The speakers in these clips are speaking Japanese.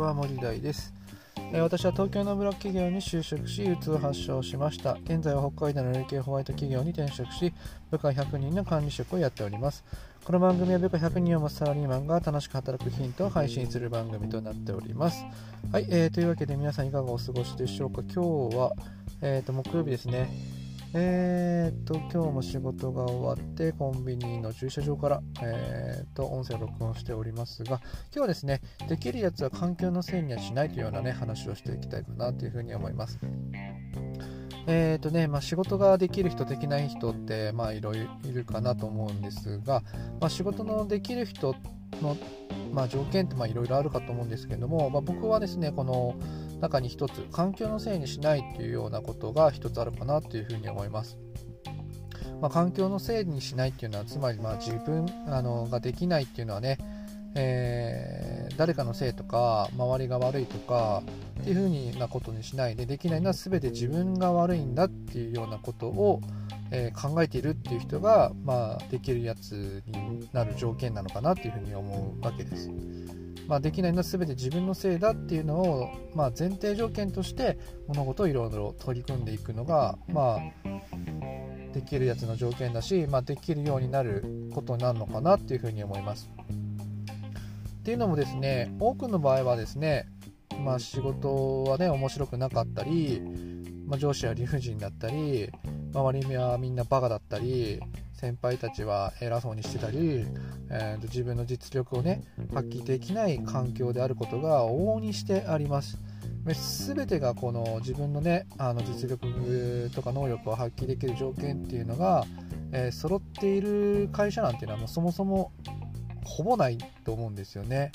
は森大です。私は東京のブラック企業に就職し、うつを発症しました。現在は北海道の累計ホワイト企業に転職し、部下100人の管理職をやっております。この番組は部下100人を持つサラリーマンが楽しく働くヒントを配信する番組となっております。はい、えー、というわけで皆さんいかがお過ごしでしょうか。今日は、えーと木曜日ですね。えー、っと、今日も仕事が終わって、コンビニの駐車場から、えー、っと、音声を録音しておりますが、今日はですね、できるやつは環境のせいにはしないというようなね、話をしていきたいかなというふうに思います。えーとねまあ、仕事ができる人、できない人って、まあ、いろいろいるかなと思うんですが、まあ、仕事のできる人の、まあ、条件ってまあいろいろあるかと思うんですけども、まあ、僕はですねこの中に一つ環境のせいにしないっていうようなことが一つあるかなというふうに思います。まあ、環境のせいにしないっていうのはつまりま自分あのができないっていうのはね、えー、誰かのせいとか周りが悪いとかっていうふうなことにしないでできないのは全て自分が悪いんだっていうようなことを、えー、考えているっていう人が、まあ、できるやつになる条件なのかなっていうふうに思うわけです。まあ、できないのは全て自分のせいだっていうのを、まあ、前提条件として物事をいろいろ取り組んでいくのが、まあ、できるやつの条件だし、まあ、できるようになることになるのかなっていうふうに思います。っていうのもですね多くの場合はですね、まあ、仕事はね面白くなかったり、まあ、上司は理不尽だったり周りはみんなバカだったり先輩たちは偉そうにしてたり、えー、自分の実力をね発揮できない環境であることが往々にしてあります。全てがこの自分のねあの実力とか能力を発揮できる条件っていうのが、えー、揃っている会社なんていうのはもうそもそもほぼないと思うんですよね。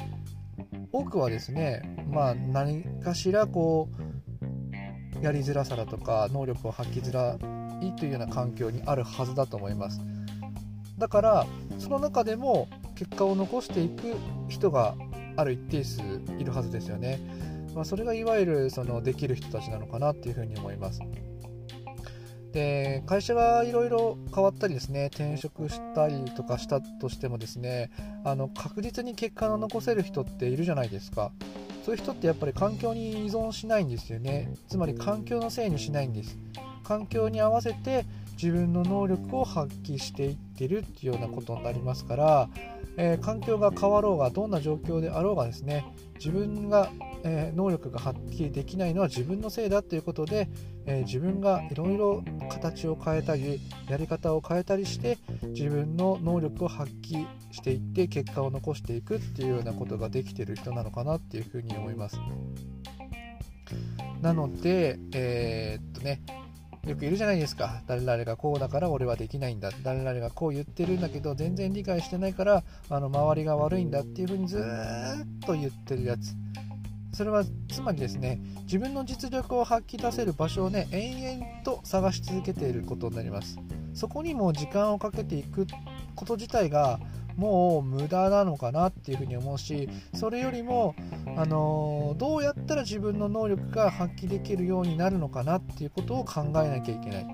多くはですね、まあ、何かしらこうやりづらさだとか能力を発揮づらいというような環境にあるはずだと思います。だからその中でも結果を残していく人がある一定数いるはずですよね。まあ、それがいわゆるそのできる人たちなのかなっていうふうに思います。で会社がいろいろ変わったりですね転職したりとかしたとしてもですねあの確実に結果を残せる人っているじゃないですかそういう人ってやっぱり環境に依存しないんですよねつまり環境のせいにしないんです環境に合わせて自分の能力を発揮していってるっていうようなことになりますから、えー、環境が変わろうがどんな状況であろうがですね自分が、えー、能力が発揮できないのは自分のせいだということで、えー、自分がいろいろ形を変えたりやり方を変えたりして自分の能力を発揮していって結果を残していくっていうようなことができてる人なのかなっていうふうに思います。なので、えー、っとね、よくいるじゃないですか。誰々がこうだから俺はできないんだ。誰々がこう言ってるんだけど全然理解してないからあの周りが悪いんだっていう風にずっと言ってるやつ。それはつまりですね、自分の実力を発揮出せる場所をね、延々と探し続けていることになります。そこにも時間をかけていくこと自体がもう無駄なのかなっていうふうに思うしそれよりも、あの、どうやったら自分の能力が発揮できるようになるのかなっていうことを考えなきゃいけない。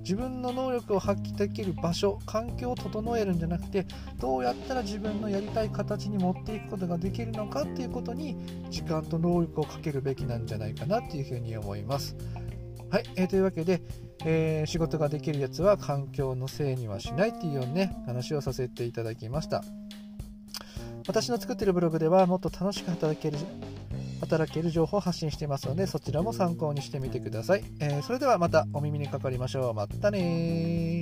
自分の能力を発揮できる場所環境を整えるんじゃなくてどうやったら自分のやりたい形に持っていくことができるのかっていうことに時間と能力をかけるべきなんじゃないかなっていうふうに思います。はい、えー、というわけでえー、仕事ができるやつは環境のせいにはしないっていうようなね話をさせていただきました。私の作っているブログではもっと楽しく働ける働ける情報を発信していますのでそちらも参考にしてみてください、えー、それではまたお耳にかかりましょう。またね